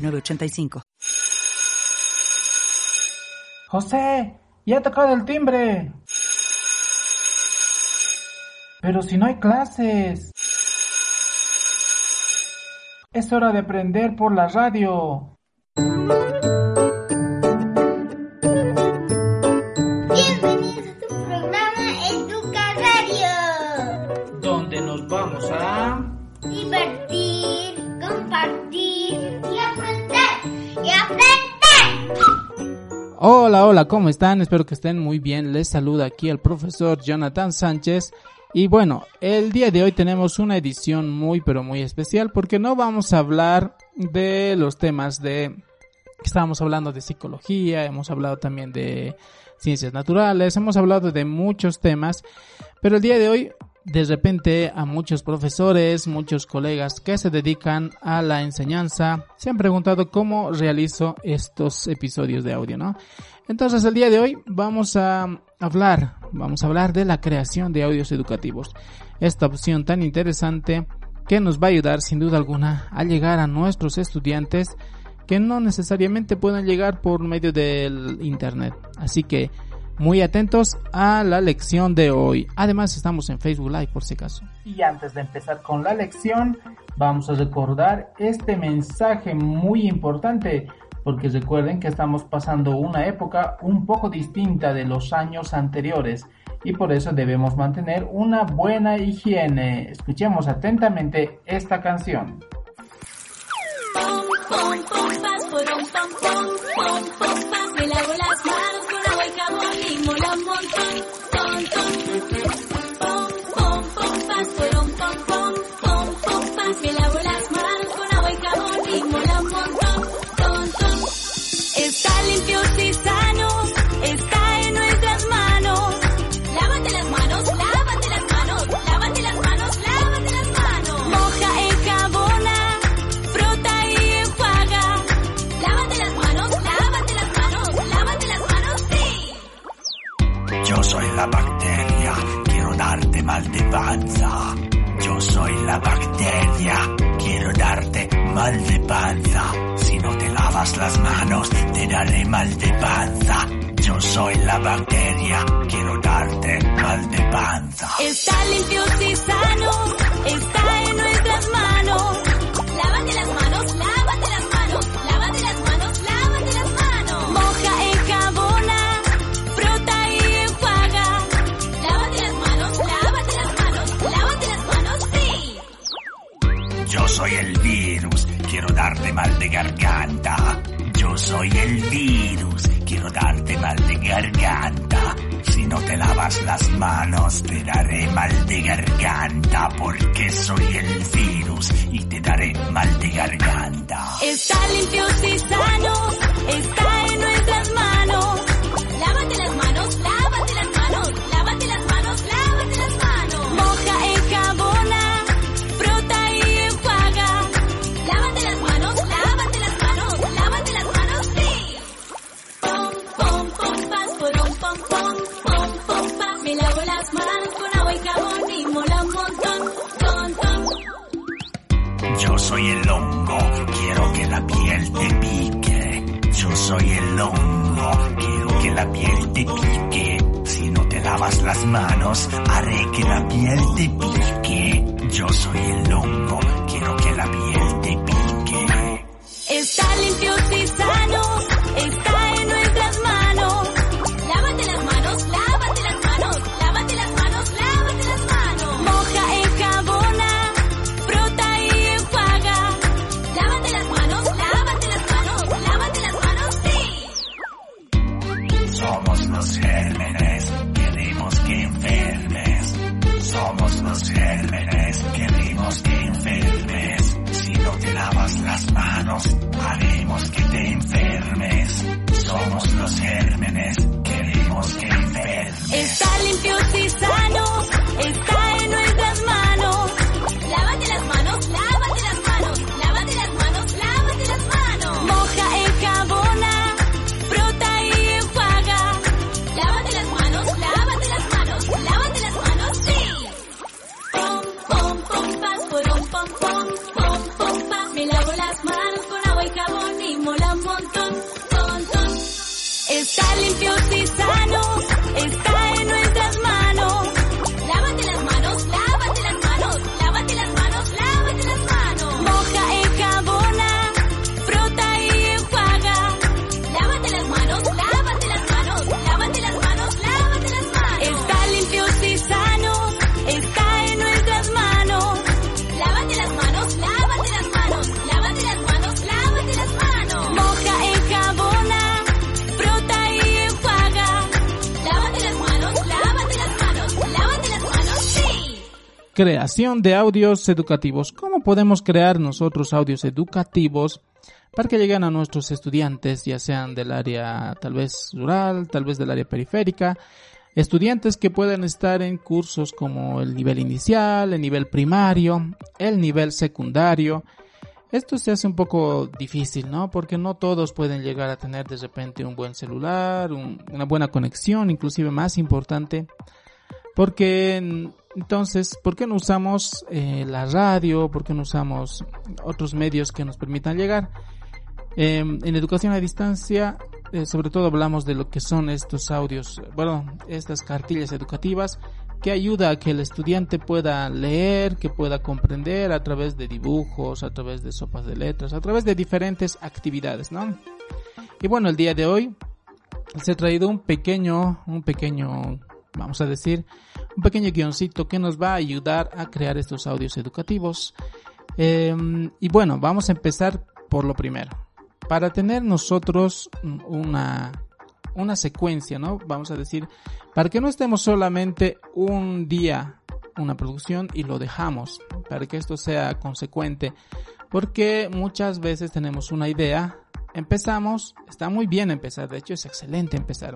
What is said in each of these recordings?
906985. José, ya ha tocado el timbre. Pero si no hay clases. Es hora de aprender por la radio. Bienvenidos a tu programa Educa Radio. Donde nos vamos a... Divertir, compartir y aprender. Hola, hola, ¿cómo están? Espero que estén muy bien. Les saluda aquí el profesor Jonathan Sánchez. Y bueno, el día de hoy tenemos una edición muy pero muy especial porque no vamos a hablar de los temas de... Estábamos hablando de psicología, hemos hablado también de ciencias naturales, hemos hablado de muchos temas, pero el día de hoy de repente a muchos profesores, muchos colegas que se dedican a la enseñanza se han preguntado cómo realizo estos episodios de audio, ¿no? Entonces el día de hoy vamos a hablar, vamos a hablar de la creación de audios educativos. Esta opción tan interesante que nos va a ayudar sin duda alguna a llegar a nuestros estudiantes que no necesariamente pueden llegar por medio del internet. Así que muy atentos a la lección de hoy. Además estamos en Facebook Live por si acaso. Y antes de empezar con la lección, vamos a recordar este mensaje muy importante, porque recuerden que estamos pasando una época un poco distinta de los años anteriores y por eso debemos mantener una buena higiene. Escuchemos atentamente esta canción. Pom, pom, pompas, porón, pom, pom, pom, pompas. Panza. Si no te lavas las manos, te daré mal de panza. Yo soy la bacteria, quiero darte mal de panza. Está limpios y sanos, está en nuestras manos. Mal de garganta. Yo soy el virus, quiero darte mal de garganta. Si no te lavas las manos, te daré mal de garganta. Porque soy el virus y te daré mal de garganta. Está limpios y está Podcast. Creación de audios educativos. ¿Cómo podemos crear nosotros audios educativos para que lleguen a nuestros estudiantes, ya sean del área tal vez rural, tal vez del área periférica? Estudiantes que puedan estar en cursos como el nivel inicial, el nivel primario, el nivel secundario. Esto se hace un poco difícil, ¿no? Porque no todos pueden llegar a tener de repente un buen celular, un- una buena conexión, inclusive más importante. Porque entonces, ¿por qué no usamos eh, la radio? ¿Por qué no usamos otros medios que nos permitan llegar? Eh, en educación a distancia, eh, sobre todo hablamos de lo que son estos audios, bueno, estas cartillas educativas que ayuda a que el estudiante pueda leer, que pueda comprender a través de dibujos, a través de sopas de letras, a través de diferentes actividades, ¿no? Y bueno, el día de hoy se ha traído un pequeño, un pequeño, vamos a decir, un pequeño guioncito que nos va a ayudar a crear estos audios educativos. Eh, y bueno, vamos a empezar por lo primero. Para tener nosotros una, una secuencia, ¿no? Vamos a decir, para que no estemos solamente un día una producción y lo dejamos, para que esto sea consecuente, porque muchas veces tenemos una idea, empezamos, está muy bien empezar, de hecho es excelente empezar,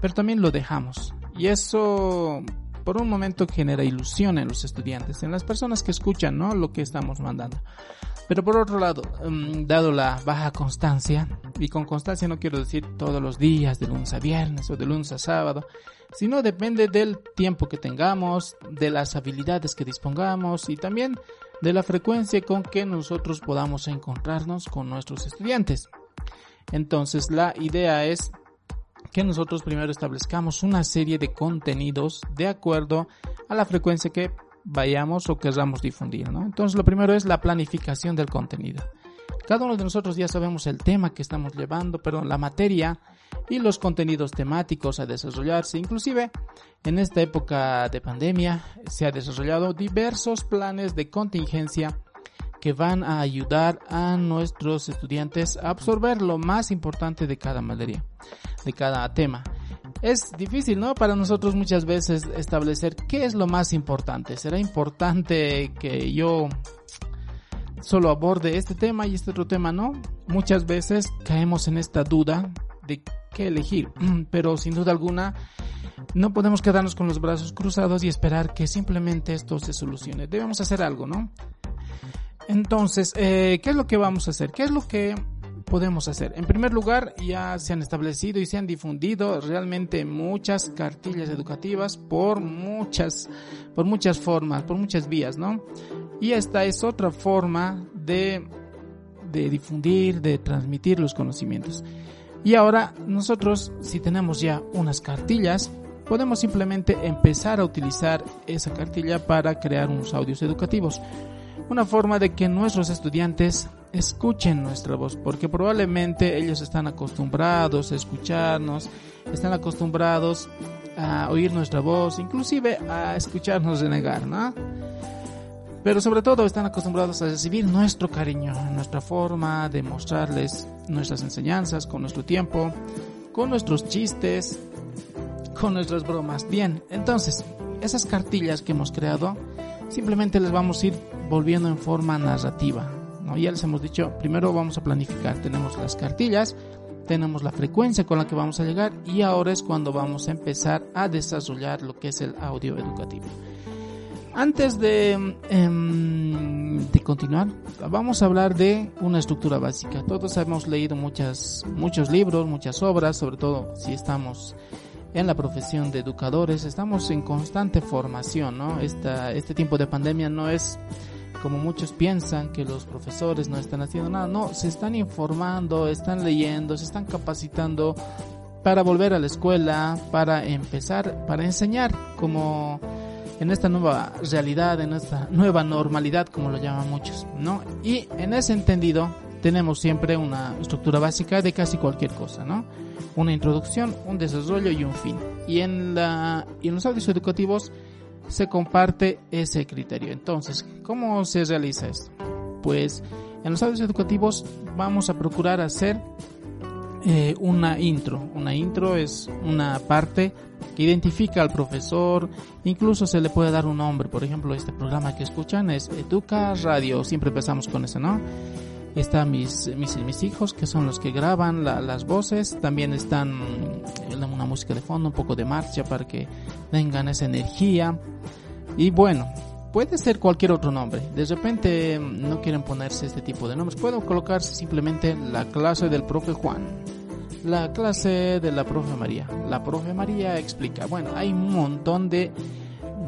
pero también lo dejamos. Y eso por un momento genera ilusión en los estudiantes, en las personas que escuchan, ¿no? Lo que estamos mandando. Pero por otro lado, mm, dado la baja constancia, y con constancia no quiero decir todos los días, de lunes a viernes o de lunes a sábado, sino depende del tiempo que tengamos, de las habilidades que dispongamos y también de la frecuencia con que nosotros podamos encontrarnos con nuestros estudiantes. Entonces la idea es que nosotros primero establezcamos una serie de contenidos de acuerdo a la frecuencia que vayamos o queramos difundir, ¿no? Entonces lo primero es la planificación del contenido. Cada uno de nosotros ya sabemos el tema que estamos llevando, perdón, la materia y los contenidos temáticos a desarrollarse. Inclusive en esta época de pandemia se ha desarrollado diversos planes de contingencia que van a ayudar a nuestros estudiantes a absorber lo más importante de cada materia, de cada tema. Es difícil, ¿no? Para nosotros muchas veces establecer qué es lo más importante. ¿Será importante que yo solo aborde este tema y este otro tema no? Muchas veces caemos en esta duda de qué elegir, pero sin duda alguna no podemos quedarnos con los brazos cruzados y esperar que simplemente esto se solucione. Debemos hacer algo, ¿no? Entonces, eh, ¿qué es lo que vamos a hacer? ¿Qué es lo que podemos hacer? En primer lugar, ya se han establecido y se han difundido realmente muchas cartillas educativas por muchas, por muchas formas, por muchas vías, ¿no? Y esta es otra forma de, de difundir, de transmitir los conocimientos. Y ahora nosotros, si tenemos ya unas cartillas, podemos simplemente empezar a utilizar esa cartilla para crear unos audios educativos una forma de que nuestros estudiantes escuchen nuestra voz, porque probablemente ellos están acostumbrados a escucharnos, están acostumbrados a oír nuestra voz, inclusive a escucharnos renegar, ¿no? Pero sobre todo están acostumbrados a recibir nuestro cariño, nuestra forma de mostrarles nuestras enseñanzas con nuestro tiempo, con nuestros chistes, con nuestras bromas. Bien, entonces, esas cartillas que hemos creado, simplemente les vamos a ir volviendo en forma narrativa. Ya les hemos dicho, primero vamos a planificar, tenemos las cartillas, tenemos la frecuencia con la que vamos a llegar y ahora es cuando vamos a empezar a desarrollar lo que es el audio educativo. Antes de, em, de continuar, vamos a hablar de una estructura básica. Todos hemos leído muchas, muchos libros, muchas obras, sobre todo si estamos en la profesión de educadores, estamos en constante formación, ¿no? Esta, este tiempo de pandemia no es como muchos piensan que los profesores no están haciendo nada, no, se están informando, están leyendo, se están capacitando para volver a la escuela, para empezar, para enseñar como en esta nueva realidad, en esta nueva normalidad, como lo llaman muchos, ¿no? Y en ese entendido tenemos siempre una estructura básica de casi cualquier cosa, ¿no? Una introducción, un desarrollo y un fin. Y en la en los audios educativos se comparte ese criterio. Entonces, ¿cómo se realiza esto? Pues en los audios educativos vamos a procurar hacer eh, una intro. Una intro es una parte que identifica al profesor, incluso se le puede dar un nombre. Por ejemplo, este programa que escuchan es Educa Radio, siempre empezamos con eso, ¿no? Están mis, mis, hijos, que son los que graban la- las voces. También están eh, una música de fondo, un poco de marcha para que tengan esa energía. Y bueno, puede ser cualquier otro nombre. De repente mm, no quieren ponerse este tipo de nombres. Puedo colocarse simplemente la clase del profe Juan. La clase de la profe María. La profe María explica. Bueno, hay un montón de,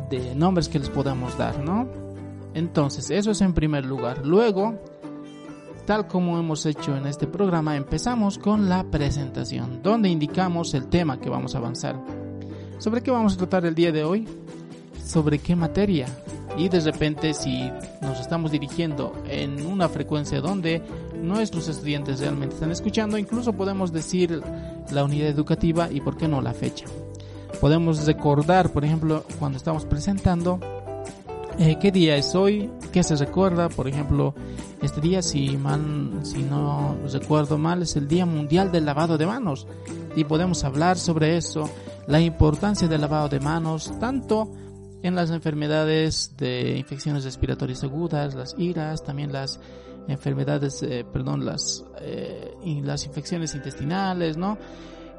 de nombres que les podemos dar, ¿no? Entonces, eso es en primer lugar. Luego, tal como hemos hecho en este programa, empezamos con la presentación, donde indicamos el tema que vamos a avanzar. ¿Sobre qué vamos a tratar el día de hoy? ¿Sobre qué materia? Y de repente si nos estamos dirigiendo en una frecuencia donde nuestros estudiantes realmente están escuchando, incluso podemos decir la unidad educativa y por qué no la fecha. Podemos recordar, por ejemplo, cuando estamos presentando, eh, qué día es hoy, qué se recuerda, por ejemplo, este día, si mal, si no recuerdo mal, es el Día Mundial del Lavado de Manos y podemos hablar sobre eso, la importancia del lavado de manos, tanto en las enfermedades de infecciones respiratorias agudas, las iras, también las enfermedades, eh, perdón, las eh, las infecciones intestinales, ¿no?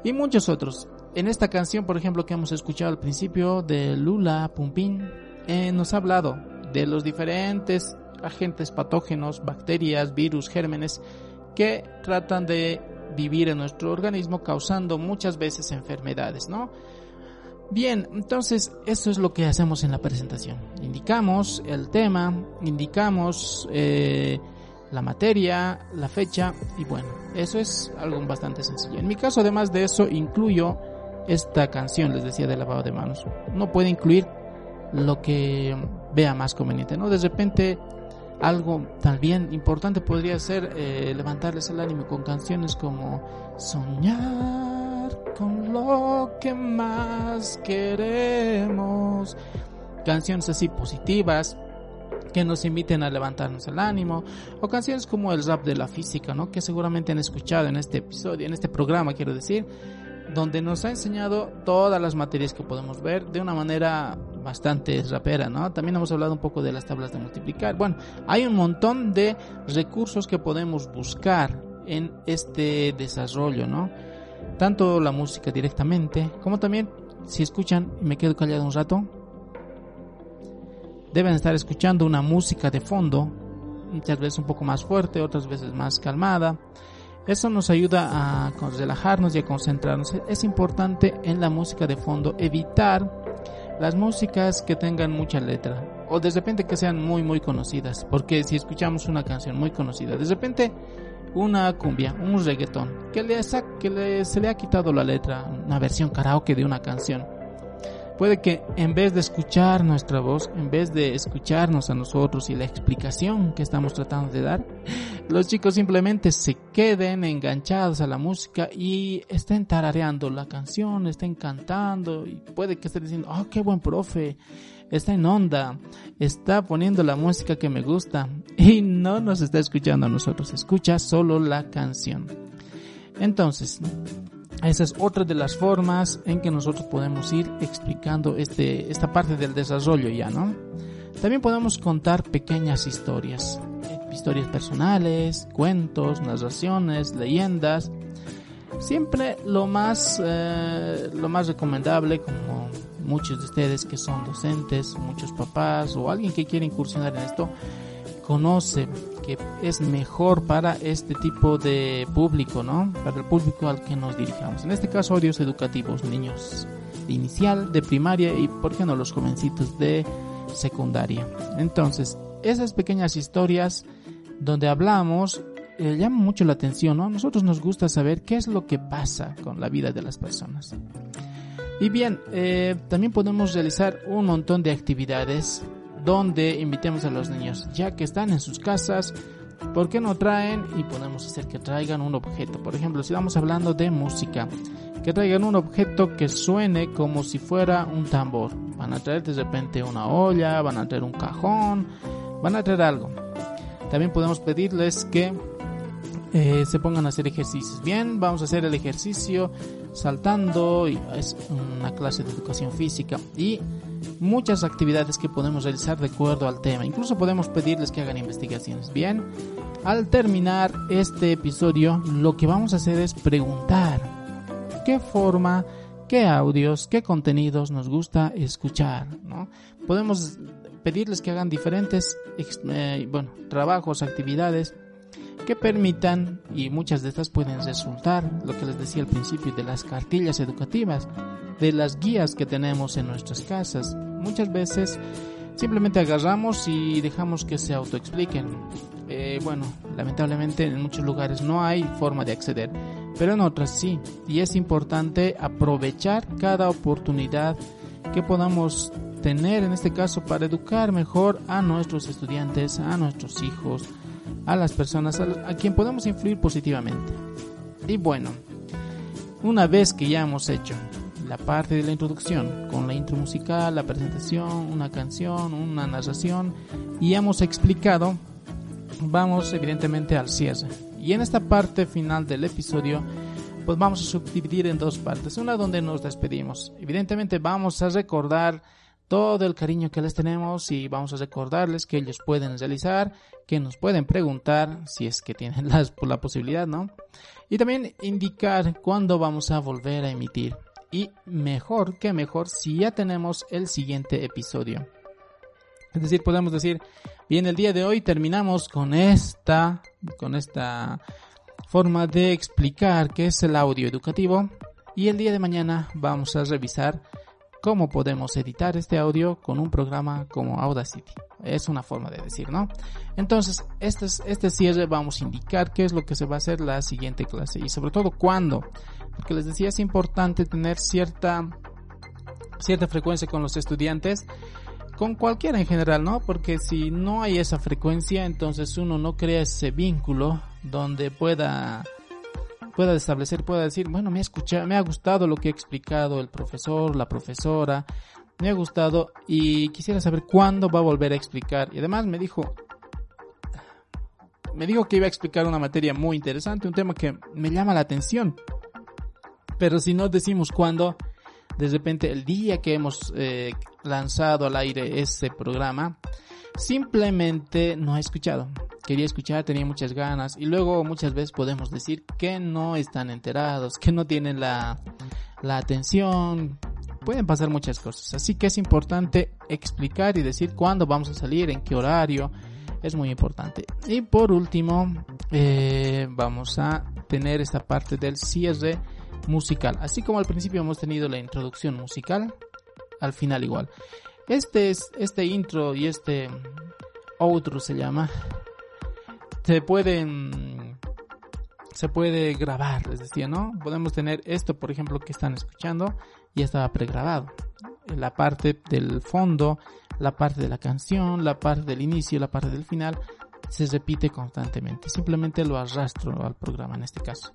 Y muchos otros. En esta canción, por ejemplo, que hemos escuchado al principio de Lula Pumpín, eh, nos ha hablado de los diferentes agentes patógenos, bacterias, virus, gérmenes que tratan de vivir en nuestro organismo causando muchas veces enfermedades, ¿no? Bien, entonces eso es lo que hacemos en la presentación. Indicamos el tema, indicamos eh, la materia, la fecha y bueno, eso es algo bastante sencillo. En mi caso, además de eso, incluyo esta canción, les decía, de lavado de manos. No puede incluir lo que vea más conveniente, ¿no? De repente algo también importante podría ser eh, levantarles el ánimo con canciones como Soñar con lo que más queremos. Canciones así positivas que nos inviten a levantarnos el ánimo o canciones como el rap de la física, ¿no? Que seguramente han escuchado en este episodio, en este programa, quiero decir, donde nos ha enseñado todas las materias que podemos ver de una manera bastante rapera, ¿no? También hemos hablado un poco de las tablas de multiplicar. Bueno, hay un montón de recursos que podemos buscar en este desarrollo, ¿no? Tanto la música directamente, como también, si escuchan, y me quedo callado un rato, deben estar escuchando una música de fondo, muchas veces un poco más fuerte, otras veces más calmada. Eso nos ayuda a relajarnos y a concentrarnos. Es importante en la música de fondo evitar las músicas que tengan mucha letra o de repente que sean muy muy conocidas, porque si escuchamos una canción muy conocida, de repente una cumbia, un reggaetón, que, le, que le, se le ha quitado la letra, una versión karaoke de una canción. Puede que en vez de escuchar nuestra voz, en vez de escucharnos a nosotros y la explicación que estamos tratando de dar, los chicos simplemente se queden enganchados a la música y estén tarareando la canción, estén cantando y puede que estén diciendo, oh, qué buen profe, está en onda, está poniendo la música que me gusta y no nos está escuchando a nosotros, escucha solo la canción. Entonces, esa es otra de las formas en que nosotros podemos ir explicando este, esta parte del desarrollo ya, ¿no? También podemos contar pequeñas historias, historias personales, cuentos, narraciones, leyendas. Siempre lo más, eh, lo más recomendable, como muchos de ustedes que son docentes, muchos papás o alguien que quiere incursionar en esto, conoce que es mejor para este tipo de público, ¿no? Para el público al que nos dirigamos. En este caso, audios educativos, niños de inicial, de primaria y, ¿por qué no, los jovencitos de secundaria? Entonces, esas pequeñas historias donde hablamos eh, llaman mucho la atención, ¿no? A nosotros nos gusta saber qué es lo que pasa con la vida de las personas. Y bien, eh, también podemos realizar un montón de actividades donde invitemos a los niños, ya que están en sus casas, ¿por qué no traen y podemos hacer que traigan un objeto? Por ejemplo, si estamos hablando de música, que traigan un objeto que suene como si fuera un tambor. Van a traer de repente una olla, van a traer un cajón, van a traer algo. También podemos pedirles que eh, se pongan a hacer ejercicios. Bien, vamos a hacer el ejercicio saltando, es una clase de educación física y muchas actividades que podemos realizar de acuerdo al tema. Incluso podemos pedirles que hagan investigaciones. Bien, al terminar este episodio, lo que vamos a hacer es preguntar qué forma, qué audios, qué contenidos nos gusta escuchar. ¿no? Podemos pedirles que hagan diferentes eh, bueno, trabajos, actividades que permitan, y muchas de estas pueden resultar, lo que les decía al principio, de las cartillas educativas, de las guías que tenemos en nuestras casas. Muchas veces simplemente agarramos y dejamos que se autoexpliquen. Eh, bueno, lamentablemente en muchos lugares no hay forma de acceder, pero en otras sí. Y es importante aprovechar cada oportunidad que podamos tener en este caso para educar mejor a nuestros estudiantes, a nuestros hijos, a las personas a, a quien podemos influir positivamente. Y bueno, una vez que ya hemos hecho la parte de la introducción, con la intro musical, la presentación, una canción, una narración, y hemos explicado, vamos evidentemente al cierre. Y en esta parte final del episodio, pues vamos a subdividir en dos partes. Una donde nos despedimos. Evidentemente vamos a recordar todo el cariño que les tenemos y vamos a recordarles que ellos pueden realizar, que nos pueden preguntar si es que tienen la posibilidad, ¿no? Y también indicar cuándo vamos a volver a emitir. Y mejor que mejor si ya tenemos el siguiente episodio. Es decir, podemos decir, bien, el día de hoy terminamos con esta, con esta forma de explicar qué es el audio educativo y el día de mañana vamos a revisar cómo podemos editar este audio con un programa como Audacity. Es una forma de decir, ¿no? Entonces, este, es- este cierre vamos a indicar qué es lo que se va a hacer la siguiente clase y sobre todo cuándo. Porque les decía, es importante tener cierta, cierta frecuencia con los estudiantes con cualquiera en general, ¿no? Porque si no hay esa frecuencia, entonces uno no crea ese vínculo donde pueda pueda establecer, pueda decir, bueno, me ha escuchado, me ha gustado lo que ha explicado el profesor, la profesora, me ha gustado y quisiera saber cuándo va a volver a explicar. Y además me dijo, me dijo que iba a explicar una materia muy interesante, un tema que me llama la atención. Pero si no decimos cuándo, de repente el día que hemos eh, lanzado al aire ese programa, simplemente no ha escuchado. Quería escuchar, tenía muchas ganas y luego muchas veces podemos decir que no están enterados, que no tienen la, la atención. Pueden pasar muchas cosas, así que es importante explicar y decir cuándo vamos a salir, en qué horario, es muy importante. Y por último, eh, vamos a tener esta parte del cierre musical. Así como al principio hemos tenido la introducción musical, al final igual. Este es este intro y este outro se llama. Se pueden se puede grabar, les decía, ¿no? Podemos tener esto, por ejemplo, que están escuchando, ya estaba pregrabado. La parte del fondo, la parte de la canción, la parte del inicio, la parte del final, se repite constantemente. Simplemente lo arrastro al programa en este caso.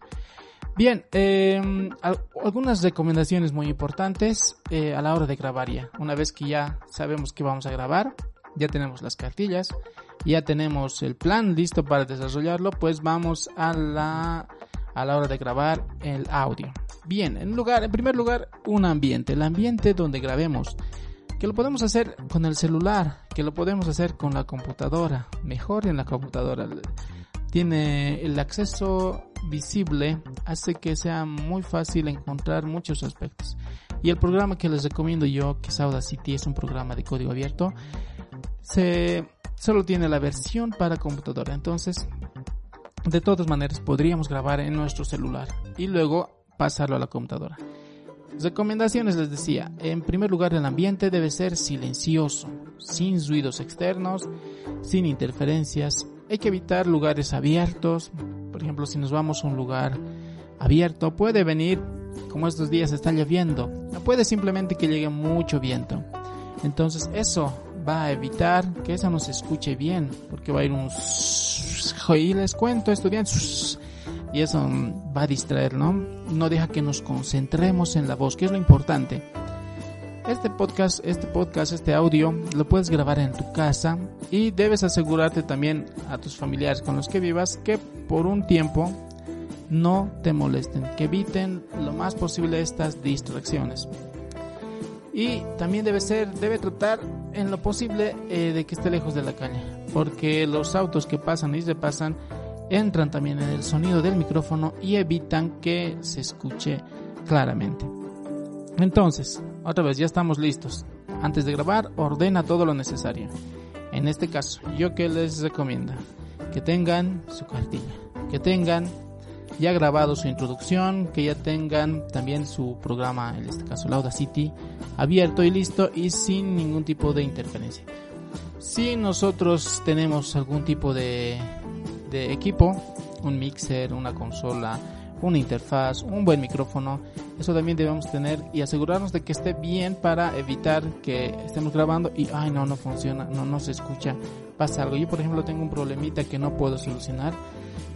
Bien, eh, al- algunas recomendaciones muy importantes eh, a la hora de grabar ya. Una vez que ya sabemos que vamos a grabar, ya tenemos las cartillas, ya tenemos el plan listo para desarrollarlo, pues vamos a la, a la hora de grabar el audio. Bien, en, lugar, en primer lugar, un ambiente, el ambiente donde grabemos, que lo podemos hacer con el celular, que lo podemos hacer con la computadora, mejor en la computadora. Tiene el acceso visible, hace que sea muy fácil encontrar muchos aspectos. Y el programa que les recomiendo yo, que es Audacity, es un programa de código abierto, se solo tiene la versión para computadora. Entonces, de todas maneras, podríamos grabar en nuestro celular y luego pasarlo a la computadora. Recomendaciones les decía, en primer lugar el ambiente debe ser silencioso, sin ruidos externos, sin interferencias. Hay que evitar lugares abiertos, por ejemplo si nos vamos a un lugar abierto puede venir, como estos días está lloviendo, puede simplemente que llegue mucho viento. Entonces eso va a evitar que eso no se escuche bien, porque va a ir un... Y les cuento estudiantes, y eso va a distraer, ¿no? No deja que nos concentremos en la voz, que es lo importante. Este podcast, este podcast, este audio lo puedes grabar en tu casa y debes asegurarte también a tus familiares con los que vivas que por un tiempo no te molesten, que eviten lo más posible estas distracciones. Y también debe ser, debe tratar en lo posible eh, de que esté lejos de la calle, porque los autos que pasan y se pasan entran también en el sonido del micrófono y evitan que se escuche claramente. Entonces, otra vez, ya estamos listos. Antes de grabar, ordena todo lo necesario. En este caso, yo que les recomiendo que tengan su cartilla, que tengan ya grabado su introducción, que ya tengan también su programa, en este caso Lauda City, abierto y listo y sin ningún tipo de interferencia. Si nosotros tenemos algún tipo de, de equipo, un mixer, una consola, una interfaz, un buen micrófono, eso también debemos tener y asegurarnos de que esté bien para evitar que estemos grabando y ay no no funciona, no no se escucha, pasa algo. Yo por ejemplo tengo un problemita que no puedo solucionar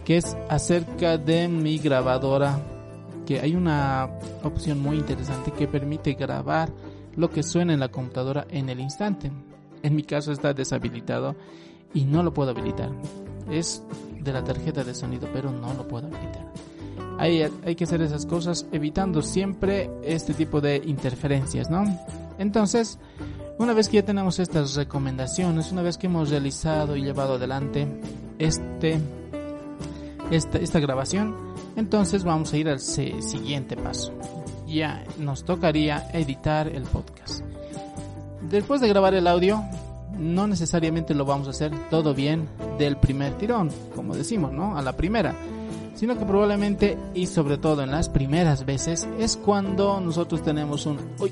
que es acerca de mi grabadora, que hay una opción muy interesante que permite grabar lo que suena en la computadora en el instante. En mi caso está deshabilitado y no lo puedo habilitar. Es de la tarjeta de sonido, pero no lo puedo habilitar. Hay, hay que hacer esas cosas evitando siempre este tipo de interferencias, ¿no? Entonces, una vez que ya tenemos estas recomendaciones, una vez que hemos realizado y llevado adelante este esta, esta grabación, entonces vamos a ir al siguiente paso. Ya nos tocaría editar el podcast. Después de grabar el audio, no necesariamente lo vamos a hacer todo bien del primer tirón, como decimos, ¿no? A la primera. Sino que probablemente, y sobre todo en las primeras veces, es cuando nosotros tenemos un... Uy,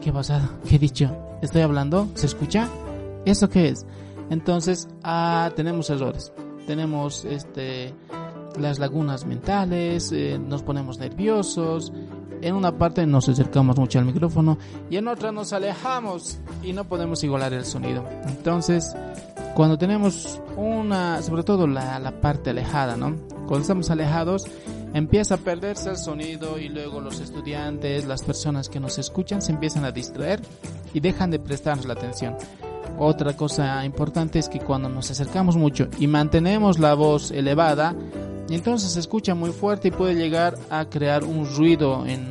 ¿qué pasado? ¿Qué he dicho? ¿Estoy hablando? ¿Se escucha? ¿Eso qué es? Entonces, ah, tenemos errores. Tenemos este las lagunas mentales, eh, nos ponemos nerviosos. En una parte nos acercamos mucho al micrófono y en otra nos alejamos y no podemos igualar el sonido. Entonces, cuando tenemos una, sobre todo la, la parte alejada, ¿no? Cuando estamos alejados, empieza a perderse el sonido y luego los estudiantes, las personas que nos escuchan se empiezan a distraer y dejan de prestarnos la atención. Otra cosa importante es que cuando nos acercamos mucho y mantenemos la voz elevada, entonces se escucha muy fuerte y puede llegar a crear un ruido en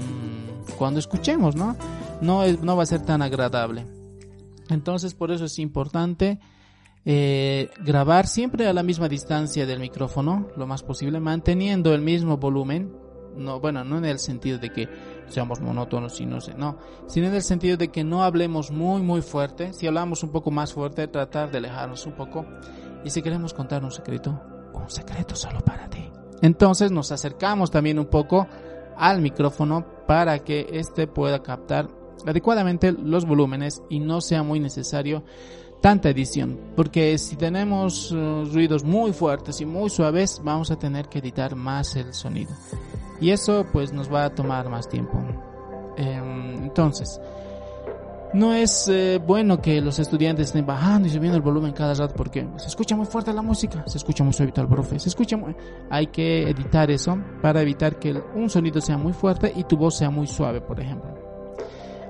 cuando escuchemos, ¿no? No, es, no va a ser tan agradable. Entonces por eso es importante eh, grabar siempre a la misma distancia del micrófono, lo más posible, manteniendo el mismo volumen. No, bueno, no en el sentido de que seamos monótonos y no sé, no, sino en el sentido de que no hablemos muy muy fuerte. Si hablamos un poco más fuerte, tratar de alejarnos un poco. Y si queremos contar un secreto, un secreto solo para ti. Entonces nos acercamos también un poco al micrófono para que éste pueda captar adecuadamente los volúmenes y no sea muy necesario tanta edición, porque si tenemos uh, ruidos muy fuertes y muy suaves, vamos a tener que editar más el sonido. Y eso pues nos va a tomar más tiempo. Eh, entonces, no es eh, bueno que los estudiantes estén bajando y subiendo el volumen cada rato porque se escucha muy fuerte la música, se escucha muy suavito el profe, se escucha muy... Hay que editar eso para evitar que un sonido sea muy fuerte y tu voz sea muy suave, por ejemplo.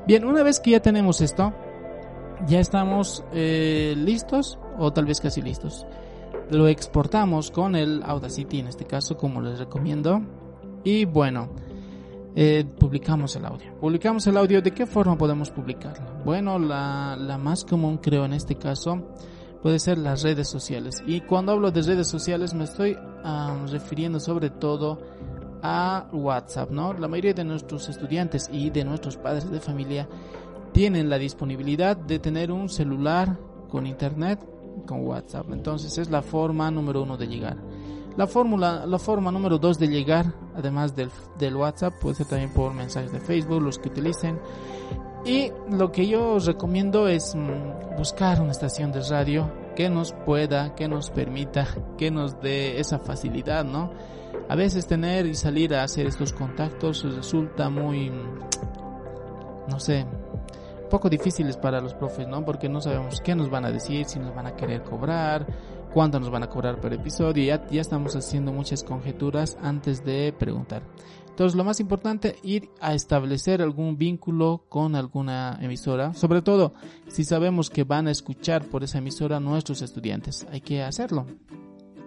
Bien, una vez que ya tenemos esto, ya estamos eh, listos o tal vez casi listos. Lo exportamos con el Audacity en este caso, como les recomiendo. Y bueno, eh, publicamos el audio. Publicamos el audio, ¿de qué forma podemos publicarlo? Bueno, la, la más común creo en este caso puede ser las redes sociales. Y cuando hablo de redes sociales me estoy refiriendo sobre todo a WhatsApp, ¿no? La mayoría de nuestros estudiantes y de nuestros padres de familia tienen la disponibilidad de tener un celular con internet con WhatsApp. Entonces es la forma número uno de llegar. La fórmula, la forma número dos de llegar, además del, del WhatsApp, puede ser también por mensajes de Facebook, los que utilicen. Y lo que yo os recomiendo es mm, buscar una estación de radio que nos pueda, que nos permita, que nos dé esa facilidad, ¿no? A veces tener y salir a hacer estos contactos resulta muy, no sé, poco difíciles para los profes, ¿no? Porque no sabemos qué nos van a decir, si nos van a querer cobrar, cuánto nos van a cobrar por episodio. Ya, ya estamos haciendo muchas conjeturas antes de preguntar. Entonces, lo más importante, ir a establecer algún vínculo con alguna emisora, sobre todo si sabemos que van a escuchar por esa emisora nuestros estudiantes. Hay que hacerlo.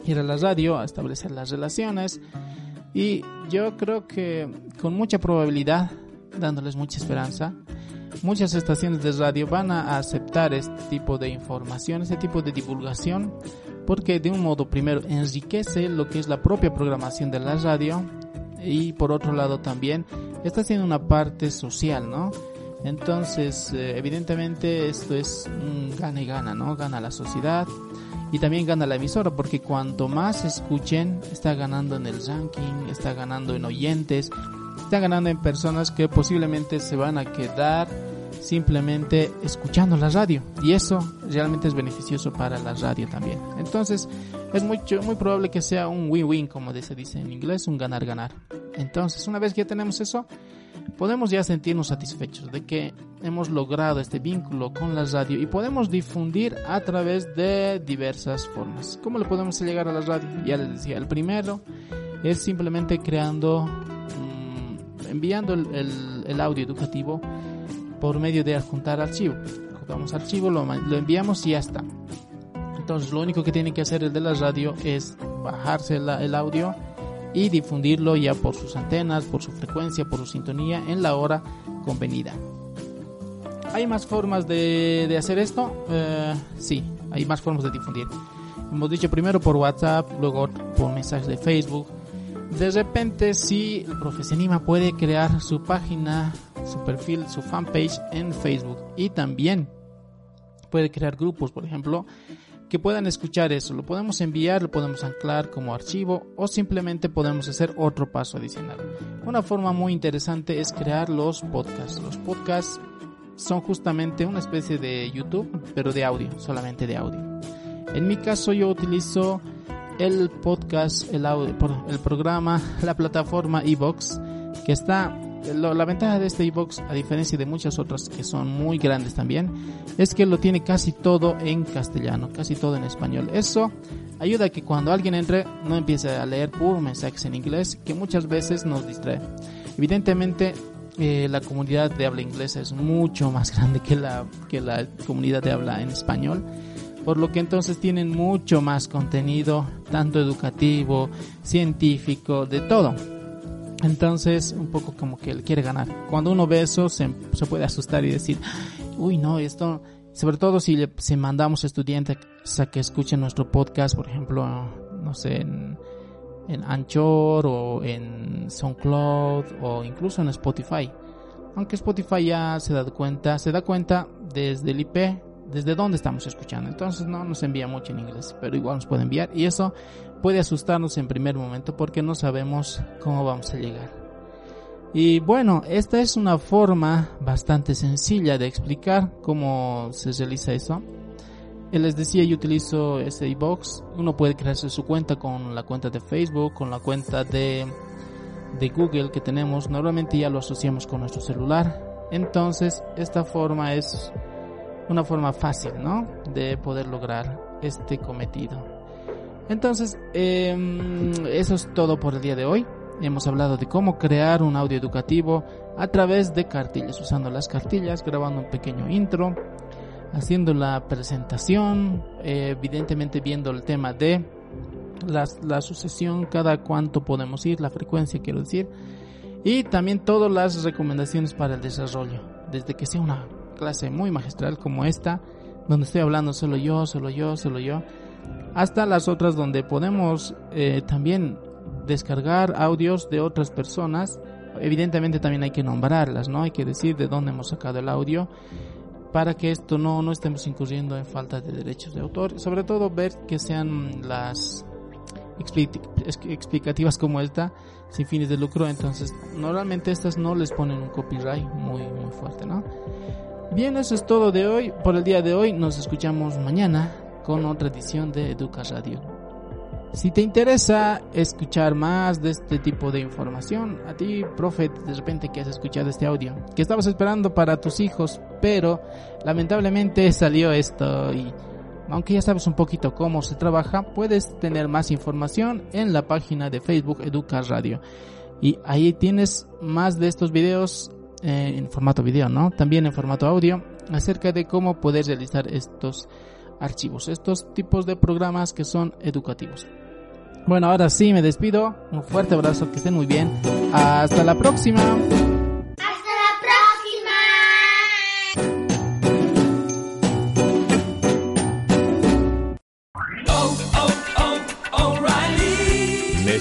Ir a la radio, a establecer las relaciones. Y yo creo que con mucha probabilidad, dándoles mucha esperanza, muchas estaciones de radio van a aceptar este tipo de información, este tipo de divulgación, porque de un modo primero enriquece lo que es la propia programación de la radio y por otro lado también está haciendo una parte social, ¿no? Entonces, eh, evidentemente esto es un gana y gana, ¿no? Gana la sociedad y también gana la emisora porque cuanto más escuchen, está ganando en el ranking, está ganando en oyentes, está ganando en personas que posiblemente se van a quedar simplemente escuchando la radio y eso realmente es beneficioso para la radio también. Entonces es mucho, muy probable que sea un win-win como se dice en inglés, un ganar-ganar. Entonces una vez que ya tenemos eso, podemos ya sentirnos satisfechos de que hemos logrado este vínculo con la radio y podemos difundir a través de diversas formas. ¿Cómo le podemos llegar a la radio? Ya les decía, el primero es simplemente creando, enviando el, el, el audio educativo por medio de adjuntar archivo. Adjuntamos archivo, lo, lo, enviamos y ya está. Entonces lo único que tiene que hacer el de la radio es bajarse la, el audio y difundirlo ya por sus antenas, por su frecuencia, por su sintonía en la hora convenida. ¿Hay más formas de, de hacer esto? Eh, sí, hay más formas de difundir. Hemos dicho primero por WhatsApp, luego por mensajes de Facebook. De repente, si el profe puede crear su página su perfil, su fanpage en Facebook y también puede crear grupos, por ejemplo, que puedan escuchar eso. Lo podemos enviar, lo podemos anclar como archivo o simplemente podemos hacer otro paso adicional. Una forma muy interesante es crear los podcasts. Los podcasts son justamente una especie de YouTube, pero de audio, solamente de audio. En mi caso yo utilizo el podcast, el audio, el programa, la plataforma Evox, que está la ventaja de este iBox, a diferencia de muchas otras que son muy grandes también, es que lo tiene casi todo en castellano, casi todo en español. Eso ayuda a que cuando alguien entre no empiece a leer puro mensajes en inglés, que muchas veces nos distrae. Evidentemente, eh, la comunidad de habla inglesa es mucho más grande que la, que la comunidad de habla en español por lo que entonces tienen mucho más contenido, tanto educativo, científico, de todo. Entonces, un poco como que él quiere ganar. Cuando uno ve eso, se, puede asustar y decir, uy, no, esto, sobre todo si le si mandamos estudiantes a que escuchen nuestro podcast, por ejemplo, no sé, en Anchor o en SoundCloud o incluso en Spotify. Aunque Spotify ya se da cuenta, se da cuenta desde el IP desde dónde estamos escuchando. Entonces no nos envía mucho en inglés, pero igual nos puede enviar y eso puede asustarnos en primer momento porque no sabemos cómo vamos a llegar. Y bueno, esta es una forma bastante sencilla de explicar cómo se realiza eso. Les decía, yo utilizo este iBox. Uno puede crearse su cuenta con la cuenta de Facebook, con la cuenta de, de Google que tenemos. Normalmente ya lo asociamos con nuestro celular. Entonces, esta forma es una forma fácil, ¿no? De poder lograr este cometido. Entonces, eh, eso es todo por el día de hoy. Hemos hablado de cómo crear un audio educativo a través de cartillas, usando las cartillas, grabando un pequeño intro, haciendo la presentación, eh, evidentemente viendo el tema de la, la sucesión, cada cuánto podemos ir, la frecuencia quiero decir, y también todas las recomendaciones para el desarrollo, desde que sea una clase muy magistral como esta, donde estoy hablando solo yo, solo yo, solo yo, hasta las otras donde podemos eh, también descargar audios de otras personas. Evidentemente también hay que nombrarlas, ¿no? Hay que decir de dónde hemos sacado el audio para que esto no, no estemos incurriendo en falta de derechos de autor. Sobre todo ver que sean las explicativas como esta sin fines de lucro entonces normalmente estas no les ponen un copyright muy muy fuerte no Bien, eso es todo de hoy. Por el día de hoy nos escuchamos mañana con otra edición de Educa Radio. Si te interesa escuchar más de este tipo de información, a ti, profe, de repente que has escuchado este audio, que estabas esperando para tus hijos, pero lamentablemente salió esto y aunque ya sabes un poquito cómo se trabaja, puedes tener más información en la página de Facebook Educa Radio. Y ahí tienes más de estos videos eh, en formato video, ¿no? También en formato audio acerca de cómo poder realizar estos archivos, estos tipos de programas que son educativos. Bueno, ahora sí me despido. Un fuerte abrazo, que estén muy bien. Hasta la próxima.